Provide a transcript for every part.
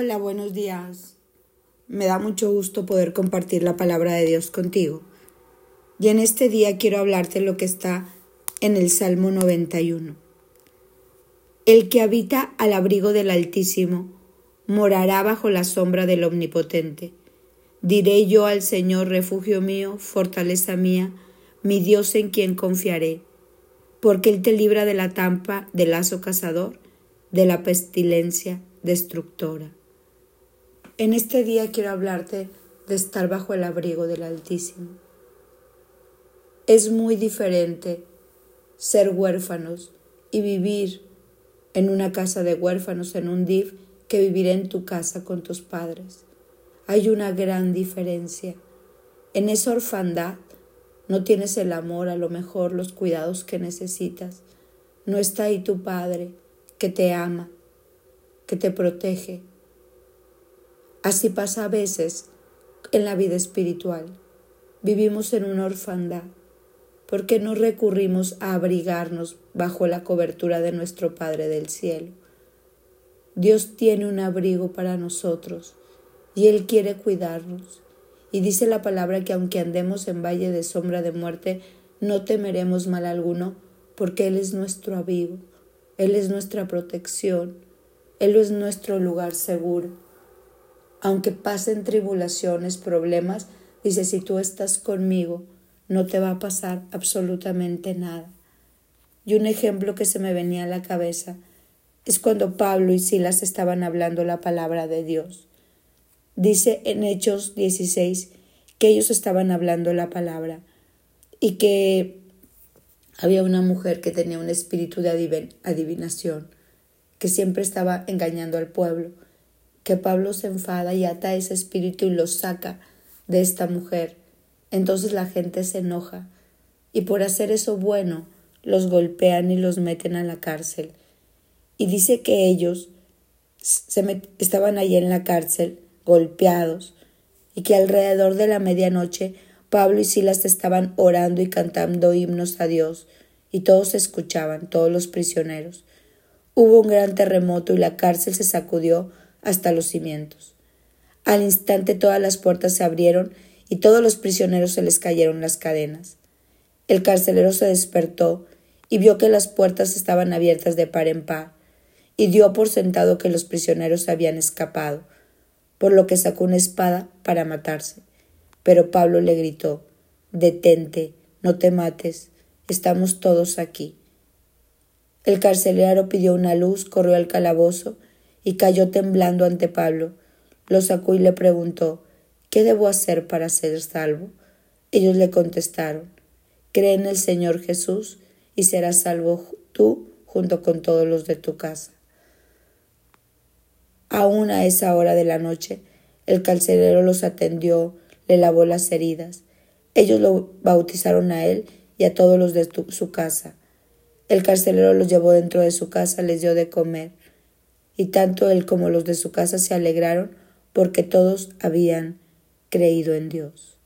Hola, buenos días. Me da mucho gusto poder compartir la palabra de Dios contigo. Y en este día quiero hablarte lo que está en el Salmo 91. El que habita al abrigo del Altísimo morará bajo la sombra del Omnipotente. Diré yo al Señor, refugio mío, fortaleza mía, mi Dios en quien confiaré, porque Él te libra de la tampa del lazo cazador, de la pestilencia destructora. En este día quiero hablarte de estar bajo el abrigo del Altísimo. Es muy diferente ser huérfanos y vivir en una casa de huérfanos, en un DIF, que vivir en tu casa con tus padres. Hay una gran diferencia. En esa orfandad no tienes el amor, a lo mejor los cuidados que necesitas. No está ahí tu padre que te ama, que te protege. Así pasa a veces en la vida espiritual. Vivimos en una orfandad porque no recurrimos a abrigarnos bajo la cobertura de nuestro Padre del cielo. Dios tiene un abrigo para nosotros y Él quiere cuidarnos. Y dice la palabra que aunque andemos en valle de sombra de muerte, no temeremos mal alguno, porque Él es nuestro abrigo, Él es nuestra protección, Él es nuestro lugar seguro. Aunque pasen tribulaciones, problemas, dice, si tú estás conmigo, no te va a pasar absolutamente nada. Y un ejemplo que se me venía a la cabeza es cuando Pablo y Silas estaban hablando la palabra de Dios. Dice en Hechos 16 que ellos estaban hablando la palabra y que había una mujer que tenía un espíritu de adivinación, que siempre estaba engañando al pueblo, que Pablo se enfada y ata ese espíritu y lo saca de esta mujer entonces la gente se enoja y por hacer eso bueno los golpean y los meten a la cárcel. Y dice que ellos se estaban allí en la cárcel golpeados y que alrededor de la medianoche Pablo y Silas estaban orando y cantando himnos a Dios y todos escuchaban, todos los prisioneros. Hubo un gran terremoto y la cárcel se sacudió hasta los cimientos. Al instante todas las puertas se abrieron y todos los prisioneros se les cayeron las cadenas. El carcelero se despertó y vio que las puertas estaban abiertas de par en par, y dio por sentado que los prisioneros habían escapado, por lo que sacó una espada para matarse. Pero Pablo le gritó Detente, no te mates, estamos todos aquí. El carcelero pidió una luz, corrió al calabozo y cayó temblando ante Pablo. Lo sacó y le preguntó ¿Qué debo hacer para ser salvo? Ellos le contestaron, Cree en el Señor Jesús y serás salvo tú junto con todos los de tu casa. Aún a esa hora de la noche, el calcerero los atendió, le lavó las heridas. Ellos lo bautizaron a él y a todos los de su casa. El carcelero los llevó dentro de su casa, les dio de comer. Y tanto él como los de su casa se alegraron porque todos habían creído en Dios.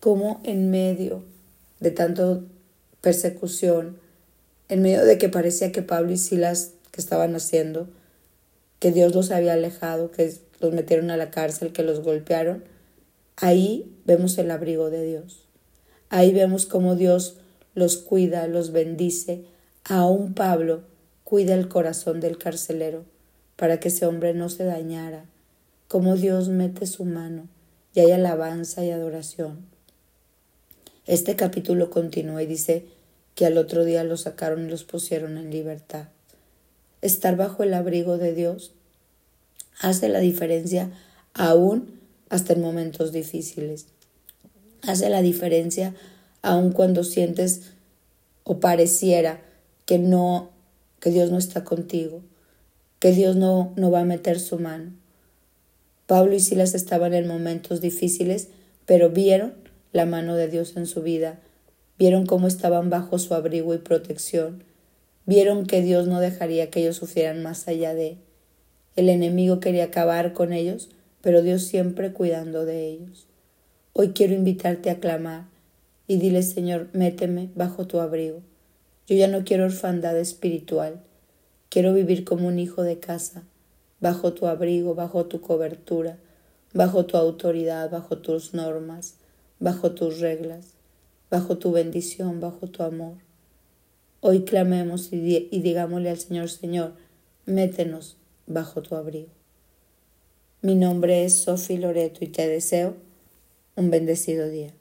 Como en medio de tanto persecución, en medio de que parecía que Pablo y Silas que estaban haciendo, que Dios los había alejado, que los metieron a la cárcel, que los golpearon, ahí vemos el abrigo de Dios. Ahí vemos cómo Dios los cuida, los bendice. Aún Pablo cuida el corazón del carcelero para que ese hombre no se dañara, como Dios mete su mano y hay alabanza y adoración. Este capítulo continúa y dice que al otro día los sacaron y los pusieron en libertad. Estar bajo el abrigo de Dios hace la diferencia aún hasta en momentos difíciles. Hace la diferencia aún cuando sientes o pareciera que no, que Dios no está contigo, que Dios no, no va a meter su mano. Pablo y Silas estaban en momentos difíciles, pero vieron la mano de Dios en su vida, vieron cómo estaban bajo su abrigo y protección, vieron que Dios no dejaría que ellos sufrieran más allá de. El enemigo quería acabar con ellos, pero Dios siempre cuidando de ellos. Hoy quiero invitarte a clamar y dile, Señor, méteme bajo tu abrigo. Yo ya no quiero orfandad espiritual, quiero vivir como un hijo de casa, bajo tu abrigo, bajo tu cobertura, bajo tu autoridad, bajo tus normas, bajo tus reglas, bajo tu bendición, bajo tu amor. Hoy clamemos y, digámosle al Señor, Señor, métenos bajo tu abrigo. Mi nombre es Sofi Loreto y te deseo un bendecido día.